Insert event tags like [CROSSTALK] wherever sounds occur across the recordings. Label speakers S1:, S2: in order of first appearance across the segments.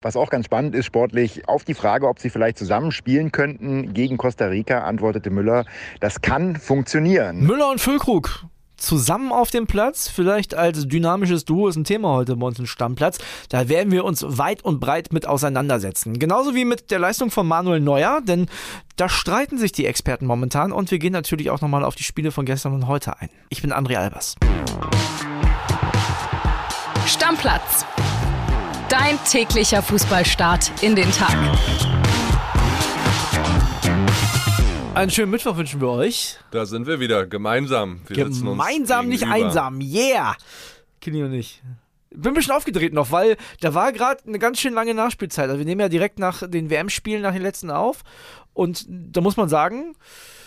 S1: Was auch ganz spannend ist sportlich, auf die Frage, ob sie vielleicht zusammen spielen könnten gegen Costa Rica, antwortete Müller, das kann funktionieren.
S2: Müller und Füllkrug zusammen auf dem Platz, vielleicht als dynamisches Duo ist ein Thema heute bei uns im Stammplatz. Da werden wir uns weit und breit mit auseinandersetzen. Genauso wie mit der Leistung von Manuel Neuer, denn da streiten sich die Experten momentan und wir gehen natürlich auch nochmal auf die Spiele von gestern und heute ein. Ich bin André Albers.
S3: Stammplatz. Dein täglicher Fußballstart in den Tag.
S2: Einen schönen Mittwoch wünschen wir euch.
S4: Da sind wir wieder, gemeinsam. Wir
S2: gemeinsam, nicht einsam. Yeah! Kini und ich. Bin ein bisschen aufgedreht noch, weil da war gerade eine ganz schön lange Nachspielzeit. Also wir nehmen ja direkt nach den WM-Spielen, nach den letzten auf. Und da muss man sagen,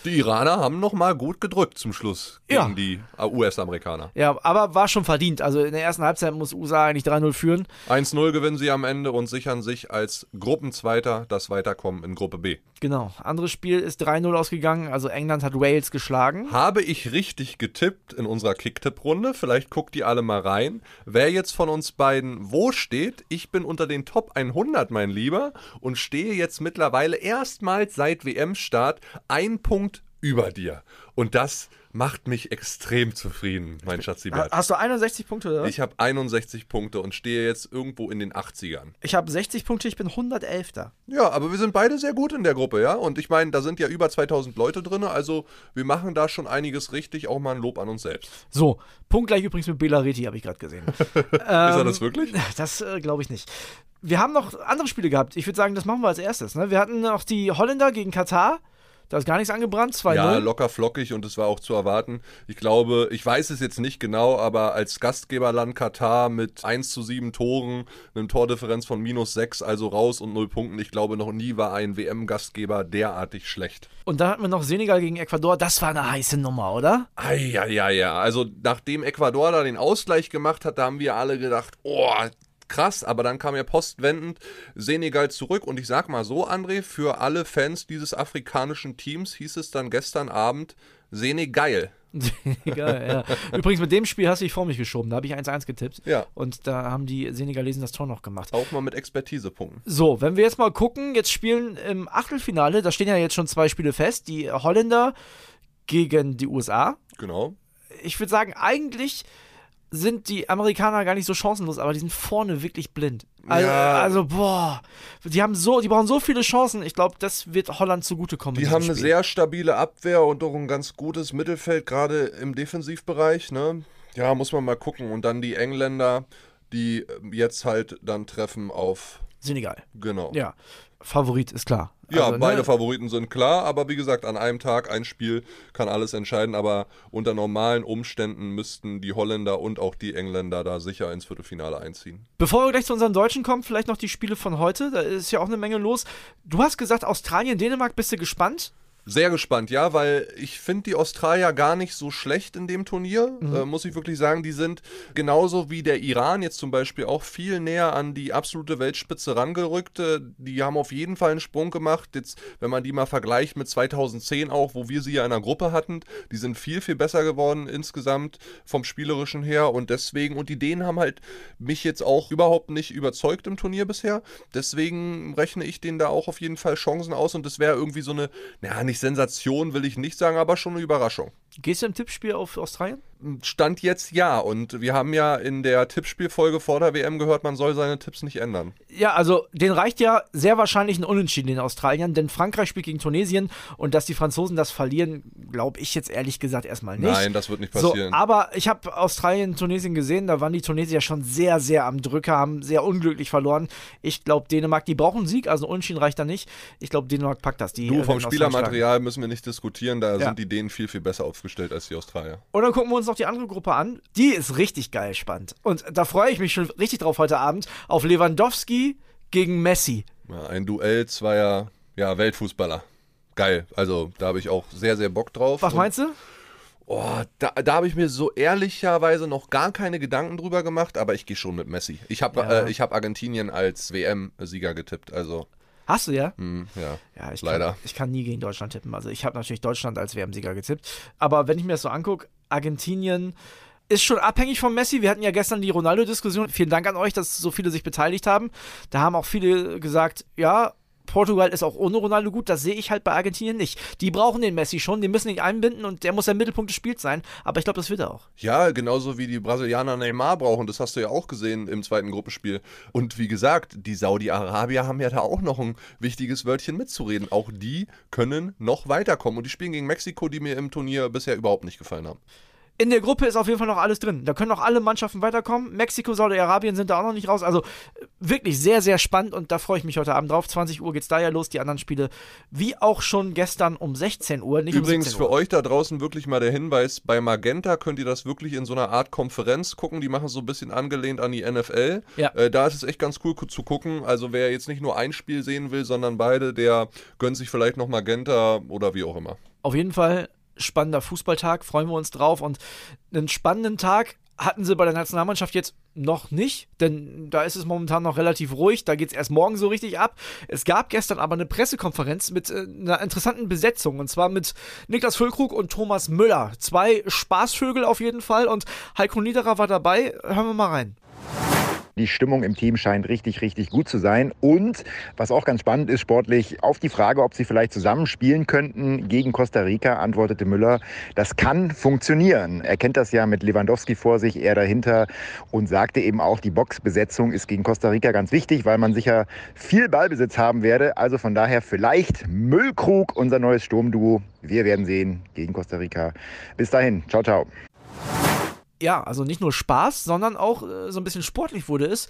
S4: die Iraner haben nochmal gut gedrückt zum Schluss gegen ja. die US-Amerikaner.
S2: Ja, aber war schon verdient. Also in der ersten Halbzeit muss USA eigentlich 3-0 führen.
S4: 1-0 gewinnen sie am Ende und sichern sich als Gruppenzweiter das Weiterkommen in Gruppe B.
S2: Genau. Anderes Spiel ist 3-0 ausgegangen. Also England hat Wales geschlagen.
S4: Habe ich richtig getippt in unserer Kicktipp-Runde? Vielleicht guckt die alle mal rein. Wer jetzt von uns beiden wo steht? Ich bin unter den Top 100, mein Lieber, und stehe jetzt mittlerweile erstmals seit WM-Start ein Punkt über dir. Und das macht mich extrem zufrieden, mein Schatzibert.
S2: Hast du 61 Punkte, oder?
S4: Ich habe 61 Punkte und stehe jetzt irgendwo in den 80ern.
S2: Ich habe 60 Punkte, ich bin 111.
S4: Ja, aber wir sind beide sehr gut in der Gruppe, ja? Und ich meine, da sind ja über 2000 Leute drin, also wir machen da schon einiges richtig, auch mal ein Lob an uns selbst.
S2: So, Punkt gleich übrigens mit Bela Reti, habe ich gerade gesehen.
S4: ähm, [LAUGHS] Ist er das wirklich? [LAUGHS]
S2: Das äh, glaube ich nicht. Wir haben noch andere Spiele gehabt. Ich würde sagen, das machen wir als erstes. Ne? Wir hatten noch die Holländer gegen Katar. Da ist gar nichts angebrannt, 2
S4: Ja, locker flockig und es war auch zu erwarten. Ich glaube, ich weiß es jetzt nicht genau, aber als Gastgeberland Katar mit 1 zu 7 Toren, einem Tordifferenz von minus 6, also raus und 0 Punkten, ich glaube, noch nie war ein WM-Gastgeber derartig schlecht.
S2: Und dann hatten wir noch Senegal gegen Ecuador, das war eine heiße Nummer, oder?
S4: Ja, ja, ja. Also nachdem Ecuador da den Ausgleich gemacht hat, da haben wir alle gedacht, oh, krass, aber dann kam ja postwendend Senegal zurück und ich sag mal so, André, für alle Fans dieses afrikanischen Teams hieß es dann gestern Abend Senegal. [LAUGHS]
S2: Senegal, ja. Übrigens, mit dem Spiel hast du dich vor mich geschoben. Da habe ich 1-1 getippt.
S4: Ja.
S2: Und da haben die Senegalesen das Tor noch gemacht.
S4: Auch mal mit Expertisepunkten.
S2: So, wenn wir jetzt mal gucken, jetzt spielen im Achtelfinale, da stehen ja jetzt schon zwei Spiele fest. Die Holländer gegen die USA.
S4: Genau.
S2: Ich würde sagen, eigentlich sind die Amerikaner gar nicht so chancenlos, aber die sind vorne wirklich blind. Also, ja. also boah, die haben so, die brauchen so viele Chancen. Ich glaube, das wird Holland zugutekommen.
S4: Die haben eine sehr stabile Abwehr und auch ein ganz gutes Mittelfeld, gerade im Defensivbereich. Ne? Ja, muss man mal gucken. Und dann die Engländer, die jetzt halt dann treffen auf
S2: Senegal.
S4: Genau.
S2: Ja, Favorit ist klar.
S4: Ja, also, beide ne? Favoriten sind klar, aber wie gesagt, an einem Tag ein Spiel kann alles entscheiden, aber unter normalen Umständen müssten die Holländer und auch die Engländer da sicher ins Viertelfinale einziehen.
S2: Bevor wir gleich zu unseren Deutschen kommen, vielleicht noch die Spiele von heute, da ist ja auch eine Menge los. Du hast gesagt, Australien, Dänemark, bist du gespannt?
S4: Sehr gespannt, ja, weil ich finde die Australier gar nicht so schlecht in dem Turnier, mhm. äh, muss ich wirklich sagen. Die sind genauso wie der Iran jetzt zum Beispiel auch viel näher an die absolute Weltspitze rangerückt. Äh, die haben auf jeden Fall einen Sprung gemacht. Jetzt, wenn man die mal vergleicht mit 2010 auch, wo wir sie ja in einer Gruppe hatten, die sind viel, viel besser geworden insgesamt vom Spielerischen her und deswegen, und die Dänen haben halt mich jetzt auch überhaupt nicht überzeugt im Turnier bisher. Deswegen rechne ich denen da auch auf jeden Fall Chancen aus und das wäre irgendwie so eine, naja, nicht Sensation will ich nicht sagen, aber schon eine Überraschung.
S2: Gehst du im Tippspiel auf Australien?
S4: Stand jetzt ja. Und wir haben ja in der Tippspielfolge vor der WM gehört, man soll seine Tipps nicht ändern.
S2: Ja, also den reicht ja sehr wahrscheinlich ein Unentschieden den Australiern, denn Frankreich spielt gegen Tunesien und dass die Franzosen das verlieren, glaube ich jetzt ehrlich gesagt erstmal nicht.
S4: Nein, das wird nicht passieren.
S2: So, aber ich habe Australien, Tunesien gesehen, da waren die Tunesier schon sehr, sehr am Drücker, haben sehr unglücklich verloren. Ich glaube, Dänemark, die brauchen einen Sieg, also ein Unentschieden reicht da nicht. Ich glaube, Dänemark packt das. Die,
S4: du, vom Spielermaterial müssen wir nicht diskutieren, da ja. sind die Dänen viel, viel besser aufgestellt als die Australier.
S2: Und dann gucken wir uns noch die andere Gruppe an. Die ist richtig geil spannend. Und da freue ich mich schon richtig drauf heute Abend auf Lewandowski gegen Messi.
S4: Ja, ein Duell zweier ja, Weltfußballer. Geil. Also da habe ich auch sehr, sehr Bock drauf.
S2: Was meinst du?
S4: Oh, da, da habe ich mir so ehrlicherweise noch gar keine Gedanken drüber gemacht, aber ich gehe schon mit Messi. Ich habe ja. äh, hab Argentinien als WM-Sieger getippt, also.
S2: Hast du ja?
S4: Mm, ja.
S2: Ja, ich
S4: leider.
S2: Kann, ich kann nie gegen Deutschland tippen. Also ich habe natürlich Deutschland als WM-Sieger getippt. Aber wenn ich mir das so angucke, Argentinien, ist schon abhängig von Messi. Wir hatten ja gestern die Ronaldo-Diskussion. Vielen Dank an euch, dass so viele sich beteiligt haben. Da haben auch viele gesagt, ja, Portugal ist auch ohne Ronaldo gut, das sehe ich halt bei Argentinien nicht. Die brauchen den Messi schon, die müssen ihn einbinden und der muss der Mittelpunkt des Spiels sein. Aber ich glaube, das wird er auch.
S4: Ja, genauso wie die Brasilianer Neymar brauchen, das hast du ja auch gesehen im zweiten Gruppenspiel. Und wie gesagt, die Saudi-Arabier haben ja da auch noch ein wichtiges Wörtchen mitzureden. Auch die können noch weiterkommen. Und die spielen gegen Mexiko, die mir im Turnier bisher überhaupt nicht gefallen haben.
S2: In der Gruppe ist auf jeden Fall noch alles drin. Da können noch alle Mannschaften weiterkommen. Mexiko, Saudi-Arabien sind da auch noch nicht raus. Also wirklich sehr, sehr spannend und da freue ich mich heute Abend drauf. 20 Uhr geht es da ja los. Die anderen Spiele, wie auch schon gestern um 16 Uhr.
S4: Übrigens
S2: um
S4: für euch da draußen wirklich mal der Hinweis: Bei Magenta könnt ihr das wirklich in so einer Art Konferenz gucken. Die machen so ein bisschen angelehnt an die NFL.
S2: Ja.
S4: Äh, da ist es echt ganz cool zu gucken. Also wer jetzt nicht nur ein Spiel sehen will, sondern beide, der gönnt sich vielleicht noch Magenta oder wie auch immer.
S2: Auf jeden Fall spannender Fußballtag, freuen wir uns drauf. Und einen spannenden Tag hatten sie bei der Nationalmannschaft jetzt noch nicht, denn da ist es momentan noch relativ ruhig. Da geht es erst morgen so richtig ab. Es gab gestern aber eine Pressekonferenz mit äh, einer interessanten Besetzung und zwar mit Niklas Füllkrug und Thomas Müller. Zwei Spaßvögel auf jeden Fall und Heiko Niederer war dabei. Hören wir mal rein.
S1: Die Stimmung im Team scheint richtig, richtig gut zu sein. Und was auch ganz spannend ist sportlich, auf die Frage, ob sie vielleicht zusammen spielen könnten gegen Costa Rica, antwortete Müller, das kann funktionieren. Er kennt das ja mit Lewandowski vor sich, er dahinter und sagte eben auch, die Boxbesetzung ist gegen Costa Rica ganz wichtig, weil man sicher viel Ballbesitz haben werde. Also von daher vielleicht Müllkrug, unser neues Sturmduo. Wir werden sehen gegen Costa Rica. Bis dahin, ciao, ciao
S2: ja, also nicht nur Spaß, sondern auch äh, so ein bisschen sportlich wurde es.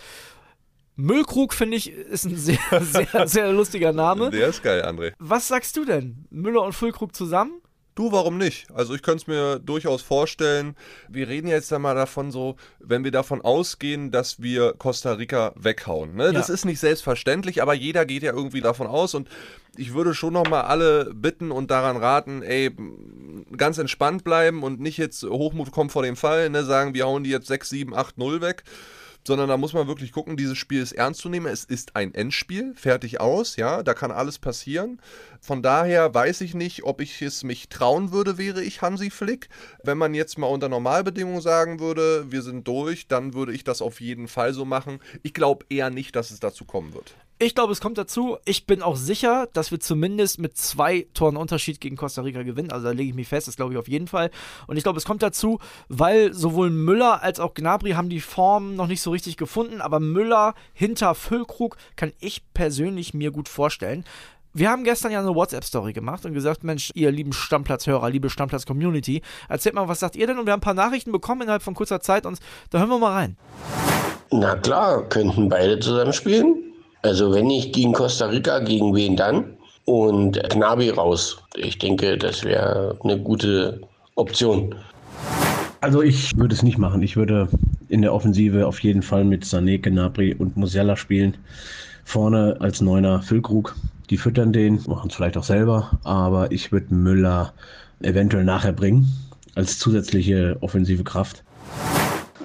S2: Müllkrug, finde ich, ist ein sehr, [LAUGHS] sehr, sehr lustiger Name.
S4: Der ist geil, André.
S2: Was sagst du denn? Müller und Füllkrug zusammen?
S4: Du, warum nicht? Also ich könnte es mir durchaus vorstellen. Wir reden jetzt einmal davon so, wenn wir davon ausgehen, dass wir Costa Rica weghauen. Ne? Ja. Das ist nicht selbstverständlich, aber jeder geht ja irgendwie davon aus und ich würde schon nochmal alle bitten und daran raten, ey, ganz entspannt bleiben und nicht jetzt Hochmut kommt vor dem Fall, ne? sagen, wir hauen die jetzt 6, 7, 8, 0 weg sondern da muss man wirklich gucken, dieses Spiel ist ernst zu nehmen. Es ist ein Endspiel, fertig aus, ja, da kann alles passieren. Von daher weiß ich nicht, ob ich es mich trauen würde, wäre ich Hansi Flick. Wenn man jetzt mal unter Normalbedingungen sagen würde, wir sind durch, dann würde ich das auf jeden Fall so machen. Ich glaube eher nicht, dass es dazu kommen wird.
S2: Ich glaube, es kommt dazu. Ich bin auch sicher, dass wir zumindest mit zwei Toren Unterschied gegen Costa Rica gewinnen. Also da lege ich mich fest, das glaube ich auf jeden Fall. Und ich glaube, es kommt dazu, weil sowohl Müller als auch Gnabry haben die Form noch nicht so richtig gefunden. Aber Müller hinter Füllkrug kann ich persönlich mir gut vorstellen. Wir haben gestern ja eine WhatsApp-Story gemacht und gesagt, Mensch, ihr lieben Stammplatzhörer, liebe Stammplatz-Community, erzählt mal, was sagt ihr denn? Und wir haben ein paar Nachrichten bekommen innerhalb von kurzer Zeit und da hören wir mal rein.
S5: Na klar, könnten beide zusammen spielen. Also wenn nicht gegen Costa Rica, gegen wen dann? Und Knabi raus. Ich denke, das wäre eine gute Option.
S6: Also ich würde es nicht machen. Ich würde in der Offensive auf jeden Fall mit Sané, Gnabry und Musiala spielen. Vorne als Neuner Füllkrug. Die füttern den, machen es vielleicht auch selber, aber ich würde Müller eventuell nachher bringen als zusätzliche offensive Kraft.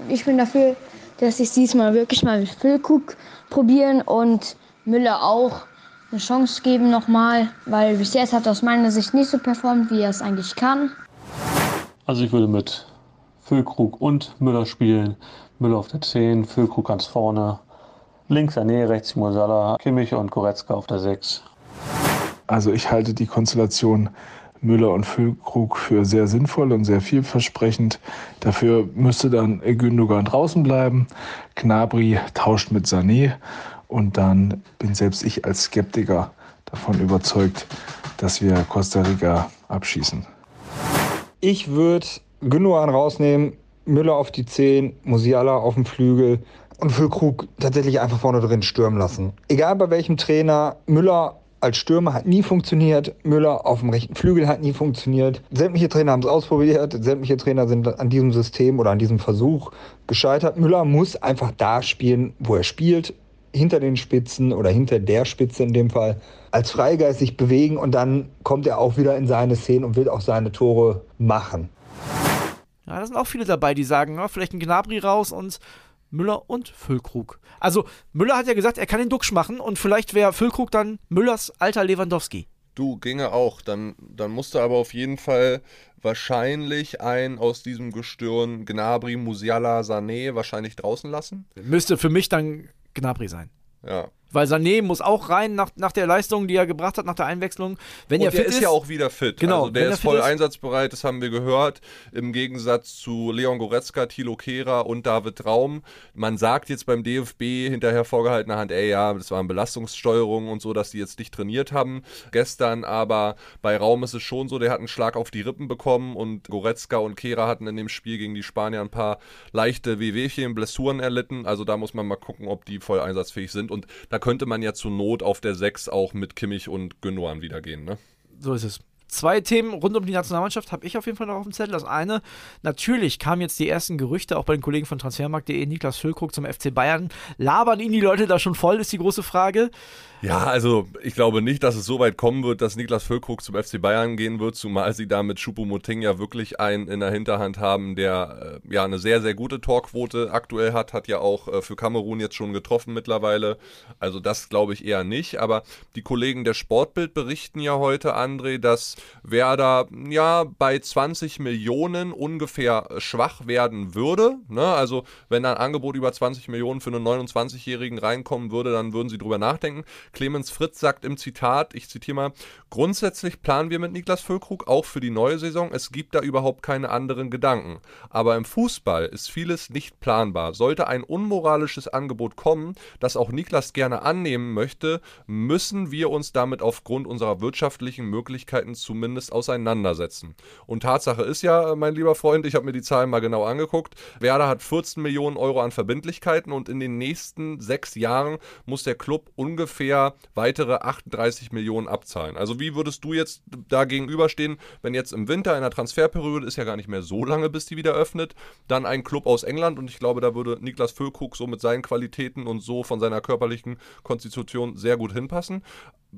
S7: Ich bin dafür, dass ich diesmal wirklich mal mit Füllkrug probieren und Müller auch eine Chance geben nochmal, weil bis jetzt hat er aus meiner Sicht nicht so performt, wie er es eigentlich kann.
S8: Also ich würde mit Füllkrug und Müller spielen. Müller auf der 10, Füllkrug ganz vorne. Links Sané, rechts Mosala, Kimmich und Goretzka auf der 6.
S9: Also ich halte die Konstellation Müller und Füllkrug für sehr sinnvoll und sehr vielversprechend. Dafür müsste dann Gündogan draußen bleiben. Gnabry tauscht mit Sané und dann bin selbst ich als Skeptiker davon überzeugt, dass wir Costa Rica abschießen.
S10: Ich würde Gündogan rausnehmen, Müller auf die 10, Musiala auf dem Flügel und Füllkrug tatsächlich einfach vorne drin stürmen lassen. Egal bei welchem Trainer, Müller als Stürmer hat nie funktioniert. Müller auf dem rechten Flügel hat nie funktioniert. Sämtliche Trainer haben es ausprobiert. Sämtliche Trainer sind an diesem System oder an diesem Versuch gescheitert. Müller muss einfach da spielen, wo er spielt. Hinter den Spitzen oder hinter der Spitze in dem Fall. Als Freigeist sich bewegen und dann kommt er auch wieder in seine Szenen und will auch seine Tore machen.
S2: Ja, da sind auch viele dabei, die sagen, ja, vielleicht ein Gnabri raus und Müller und Füllkrug. Also Müller hat ja gesagt, er kann den Duxch machen und vielleicht wäre Füllkrug dann Müllers alter Lewandowski.
S4: Du, ginge auch. Dann, dann musst du aber auf jeden Fall wahrscheinlich einen aus diesem Gestirn Gnabry, Musiala, Sané wahrscheinlich draußen lassen.
S2: Müsste für mich dann Gnabry sein.
S4: Ja.
S2: Weil Sané muss auch rein nach, nach der Leistung, die er gebracht hat, nach der Einwechslung. Wenn
S4: und
S2: er
S4: der
S2: fit
S4: ist, ja auch wieder fit.
S2: Genau,
S4: Also der
S2: er
S4: ist
S2: fit
S4: voll
S2: ist-
S4: einsatzbereit, das haben wir gehört. Im Gegensatz zu Leon Goretzka, Thilo Kehrer und David Raum. Man sagt jetzt beim DFB hinterher vorgehaltener Hand, ey, ja, das waren Belastungssteuerungen und so, dass die jetzt nicht trainiert haben gestern. Aber bei Raum ist es schon so, der hat einen Schlag auf die Rippen bekommen und Goretzka und Kehrer hatten in dem Spiel gegen die Spanier ein paar leichte Wehwehchen, Blessuren erlitten. Also da muss man mal gucken, ob die voll einsatzfähig sind. Und da könnte man ja zur Not auf der 6 auch mit Kimmich und Gündogan wieder gehen, ne?
S2: So ist es. Zwei Themen rund um die Nationalmannschaft habe ich auf jeden Fall noch auf dem Zettel. Das eine, natürlich kamen jetzt die ersten Gerüchte, auch bei den Kollegen von Transfermarkt.de, Niklas Füllkrug zum FC Bayern. Labern ihn die Leute da schon voll, ist die große Frage.
S4: Ja, also ich glaube nicht, dass es so weit kommen wird, dass Niklas Füllkrug zum FC Bayern gehen wird, zumal sie da mit Choupo-Moting ja wirklich einen in der Hinterhand haben, der äh, ja eine sehr, sehr gute Torquote aktuell hat, hat ja auch äh, für Kamerun jetzt schon getroffen mittlerweile. Also das glaube ich eher nicht, aber die Kollegen der Sportbild berichten ja heute, André, dass Werder ja bei 20 Millionen ungefähr schwach werden würde. Ne? Also wenn ein Angebot über 20 Millionen für einen 29-Jährigen reinkommen würde, dann würden sie drüber nachdenken. Clemens Fritz sagt im Zitat, ich zitiere mal, grundsätzlich planen wir mit Niklas Füllkrug auch für die neue Saison. Es gibt da überhaupt keine anderen Gedanken. Aber im Fußball ist vieles nicht planbar. Sollte ein unmoralisches Angebot kommen, das auch Niklas gerne annehmen möchte, müssen wir uns damit aufgrund unserer wirtschaftlichen Möglichkeiten zumindest auseinandersetzen. Und Tatsache ist ja, mein lieber Freund, ich habe mir die Zahlen mal genau angeguckt. Werder hat 14 Millionen Euro an Verbindlichkeiten und in den nächsten sechs Jahren muss der Club ungefähr weitere 38 Millionen abzahlen. Also wie würdest du jetzt da gegenüberstehen, wenn jetzt im Winter in der Transferperiode ist ja gar nicht mehr so lange, bis die wieder öffnet, dann ein Club aus England und ich glaube, da würde Niklas Füllkrug so mit seinen Qualitäten und so von seiner körperlichen Konstitution sehr gut hinpassen.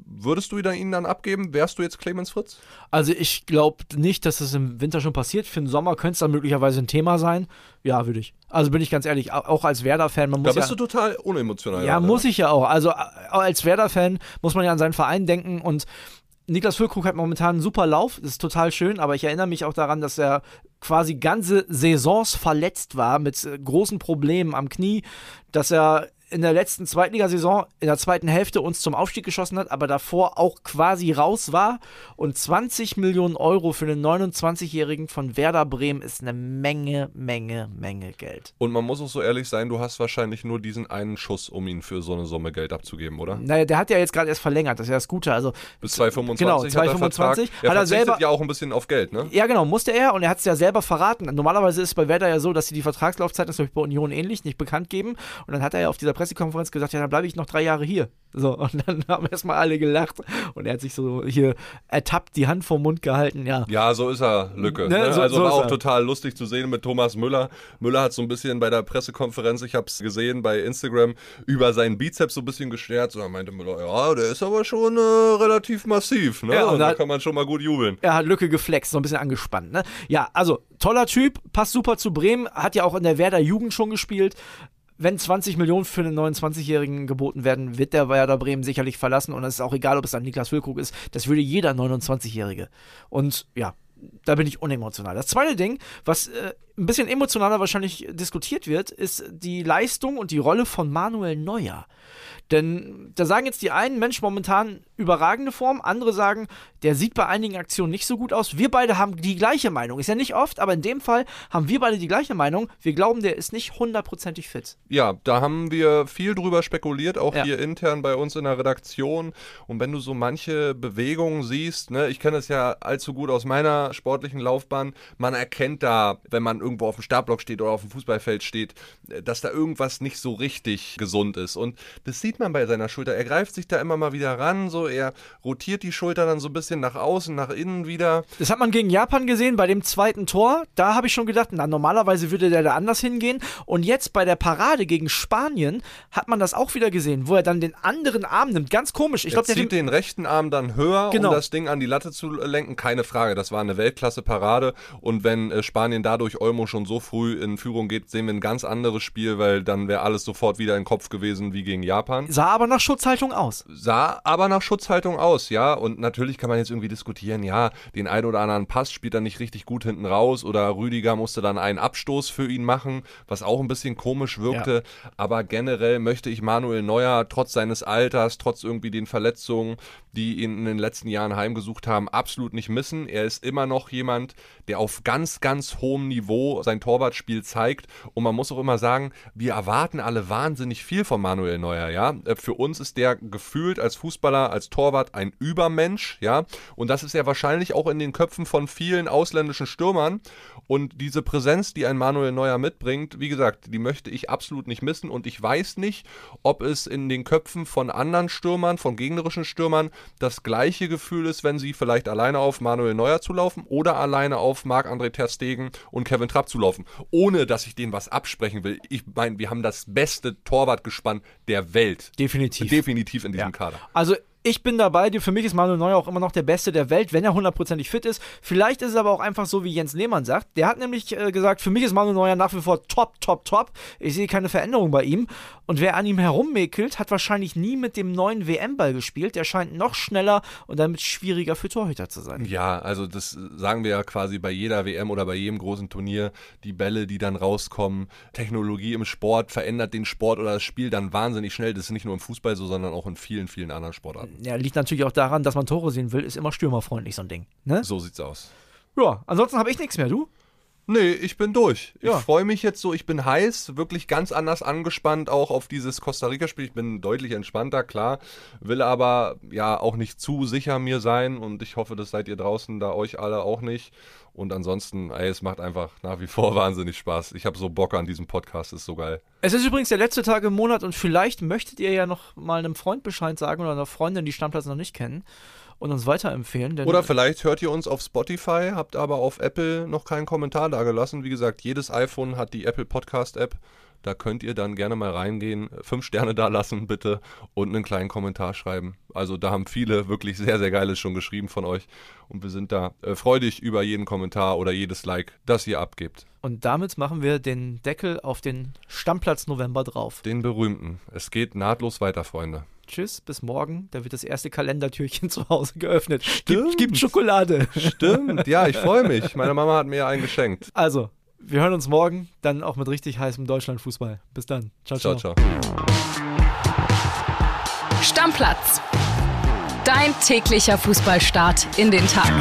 S4: Würdest du ihn dann abgeben? Wärst du jetzt Clemens Fritz?
S2: Also ich glaube nicht, dass das im Winter schon passiert. Für den Sommer könnte es dann möglicherweise ein Thema sein. Ja, würde ich. Also bin ich ganz ehrlich, au- auch als Werder-Fan, man
S4: Da
S2: muss
S4: bist
S2: ja,
S4: du total unemotional.
S2: Ja,
S4: gerade,
S2: muss ich ja auch. Also als Werder-Fan muss man ja an seinen Verein denken und Niklas Füllkrug hat momentan einen super Lauf, das ist total schön, aber ich erinnere mich auch daran, dass er quasi ganze Saisons verletzt war mit äh, großen Problemen am Knie, dass er in der letzten Zweitligasaison in der zweiten Hälfte uns zum Aufstieg geschossen hat, aber davor auch quasi raus war. Und 20 Millionen Euro für einen 29-Jährigen von Werder Bremen ist eine Menge, Menge, Menge Geld.
S4: Und man muss auch so ehrlich sein, du hast wahrscheinlich nur diesen einen Schuss, um ihn für so eine Summe Geld abzugeben, oder?
S2: Naja, der hat ja jetzt gerade erst verlängert, das ist ja das Gute. Also
S4: Bis 2025
S2: Genau,
S4: hat er
S2: 2025
S4: Vertrag. Er
S2: hat er selber-
S4: ja auch ein bisschen auf Geld, ne?
S2: Ja, genau, musste er und er hat es ja selber verraten. Normalerweise ist es bei Werder ja so, dass sie die Vertragslaufzeit, das ist bei Union ähnlich, nicht bekannt geben. Und dann hat er ja auf dieser Pressekonferenz gesagt, ja, dann bleibe ich noch drei Jahre hier. So, und dann [LAUGHS] haben erstmal alle gelacht. Und er hat sich so hier ertappt, die Hand vom Mund gehalten, ja.
S4: Ja, so ist er, Lücke.
S2: Ne,
S4: Ne?
S2: so-
S4: also
S2: so
S4: war auch
S2: er.
S4: total lustig zu sehen mit Thomas Müller. Müller hat so ein bisschen bei der Pressekonferenz, ich habe es gesehen bei Instagram, über seinen Bizeps so ein bisschen gestärkt. Und dann meinte Müller, ja, der ist aber schon äh, relativ massiv. Ne?
S2: Ja, und
S4: und da
S2: da-
S4: kann man schon mal gut jubeln.
S2: Er hat Lücke geflext, so ein bisschen angespannt, ne? Ja, also toller Typ, passt super zu Bremen, hat ja auch in der Werder Jugend schon gespielt. Wenn 20 Millionen für einen 29-Jährigen geboten werden, wird der Werder Bremen sicherlich verlassen und es ist auch egal, ob es dann Niklas Füllkrug ist. Das würde jeder 29-Jährige. Und ja, da bin ich unemotional. Das zweite Ding, was äh, ein bisschen emotionaler wahrscheinlich diskutiert wird, ist die Leistung und die Rolle von Manuel Neuer. Denn da sagen jetzt die einen, Mensch, momentan überragende Form, andere sagen, der sieht bei einigen Aktionen nicht so gut aus. Wir beide haben die gleiche Meinung. Ist ja nicht oft, aber in dem Fall haben wir beide die gleiche Meinung. Wir glauben, der ist nicht hundertprozentig fit.
S4: Ja, da haben wir viel drüber spekuliert, auch
S2: Ja.
S4: hier intern bei uns in der Redaktion. Und wenn du so manche Bewegungen siehst, ne, ich kenne es ja allzu gut aus meiner sportlichen Laufbahn, man erkennt da, wenn man irgendwo auf dem Startblock steht oder auf dem Fußballfeld steht, äh, dass da irgendwas nicht so richtig gesund ist. Und das sieht man bei seiner Schulter. Er greift sich da immer mal wieder ran, so er rotiert die Schulter dann so ein bisschen nach außen, nach innen wieder.
S2: Das hat man gegen Japan gesehen bei dem zweiten Tor. Da habe ich schon gedacht, na, normalerweise würde der da anders hingehen. Und jetzt bei der Parade gegen Spanien hat man das auch wieder gesehen, wo er dann den anderen Arm nimmt. Ganz komisch. Ich
S4: er
S2: glaube, der
S4: zieht den rechten Arm dann höher,
S2: Genau.
S4: um das Ding an die Latte zu lenken. Keine Frage, das war eine Weltklasse-Parade. Und wenn äh, Spanien dadurch Olmo Dynamo schon so früh in Führung geht, sehen wir ein ganz anderes Spiel, weil dann wäre alles sofort wieder im Kopf gewesen wie gegen Japan.
S2: Sah aber nach Schutzhaltung aus.
S4: Sah aber nach Schutzhaltung aus, ja. Und natürlich kann man jetzt irgendwie diskutieren, ja, den einen oder anderen Pass spielt er nicht richtig gut hinten raus oder Rüdiger musste dann einen Abstoß für ihn machen, was auch ein bisschen komisch wirkte. Ja. Aber generell möchte ich Manuel Neuer trotz seines Alters, trotz irgendwie den Verletzungen, die ihn in den letzten Jahren heimgesucht haben, absolut nicht missen. Er ist immer noch jemand, der auf ganz, ganz hohem Niveau sein Torwartspiel zeigt. Und man muss auch immer sagen, wir erwarten alle wahnsinnig viel von Manuel Neuer, ja. Äh, für uns ist der gefühlt als Fußballer, als Torwart ein Übermensch, ja. Und das ist ja wahrscheinlich auch in den Köpfen von vielen ausländischen Stürmern. Und diese Präsenz, die ein Manuel Neuer mitbringt, wie gesagt, die möchte ich absolut nicht missen. Und ich weiß nicht, ob es in den Köpfen von anderen Stürmern, von gegnerischen Stürmern, das gleiche Gefühl ist, wenn sie vielleicht alleine auf Manuel Neuer zulaufen oder alleine auf Marc-André Ter Stegen und Kevin Trapp zulaufen. Ohne, dass ich denen was absprechen will. Ich meine, wir haben das beste Torwartgespann der Welt.
S2: Definitiv.
S4: Definitiv in diesem ja. Kader.
S2: Also ich bin dabei. Für mich ist Manuel Neuer auch immer noch der Beste der Welt, wenn er hundertprozentig fit ist. Vielleicht ist es aber auch einfach so, wie Jens Lehmann sagt. Der hat nämlich äh, gesagt, für mich ist Manuel Neuer nach wie vor top, top, top. Ich sehe keine Veränderung bei ihm. Und wer an ihm herummäkelt, hat wahrscheinlich nie mit dem neuen WM-Ball gespielt. Der scheint noch schneller und damit schwieriger für Torhüter zu sein.
S4: Ja, also das sagen wir ja quasi bei jeder WM oder bei jedem großen Turnier. Die Bälle, die dann rauskommen, Technologie im Sport verändert den Sport oder das Spiel dann wahnsinnig schnell. Das ist nicht nur im Fußball so, sondern auch in vielen, vielen anderen Sportarten
S2: ja, liegt natürlich auch daran, dass man Tore sehen will, ist immer stürmerfreundlich, so ein Ding. Ne?
S4: So sieht's aus.
S2: Ja, ansonsten habe ich nichts mehr, du?
S4: Nee, ich bin durch. Ja. Ich freue mich jetzt so, ich bin heiß, wirklich ganz anders angespannt auch auf dieses Costa Rica-Spiel. Ich bin deutlich entspannter, klar, will aber ja auch nicht zu sicher mir sein und ich hoffe, das seid ihr draußen da euch alle auch nicht. Und ansonsten, ey, es macht einfach nach wie vor [LAUGHS] wahnsinnig Spaß. Ich habe so Bock an diesem Podcast, ist so geil.
S2: Es ist übrigens der letzte Tag im Monat und vielleicht möchtet ihr ja noch mal einem Freund Bescheid sagen oder einer Freundin, die Stammplatz noch nicht kennen und uns weiterempfehlen.
S4: Oder vielleicht hört ihr uns auf Spotify, habt aber auf Apple noch keinen Kommentar da gelassen. Wie gesagt, jedes iPhone hat die Apple Podcast App. Da könnt ihr dann gerne mal reingehen, fünf Sterne da lassen bitte und einen kleinen Kommentar schreiben. Also da haben viele wirklich sehr, sehr Geiles schon geschrieben von euch und wir sind da äh, freudig über jeden Kommentar oder jedes Like, das ihr abgebt.
S2: Und damit machen wir den Deckel auf den Stammplatz November drauf.
S4: Den berühmten. Es geht nahtlos weiter, Freunde.
S2: Tschüss, bis morgen. Da wird das erste Kalendertürchen [LAUGHS] zu Hause geöffnet. Stimmt. Gibt, gibt Schokolade.
S4: Stimmt, ja, ich freue mich. Meine Mama hat mir einen geschenkt.
S2: Also, wir hören uns morgen, dann auch mit richtig heißem Deutschlandfußball. Bis dann. Ciao, ciao. ciao, ciao.
S3: Stammplatz. Dein täglicher Fußballstart in den Tag.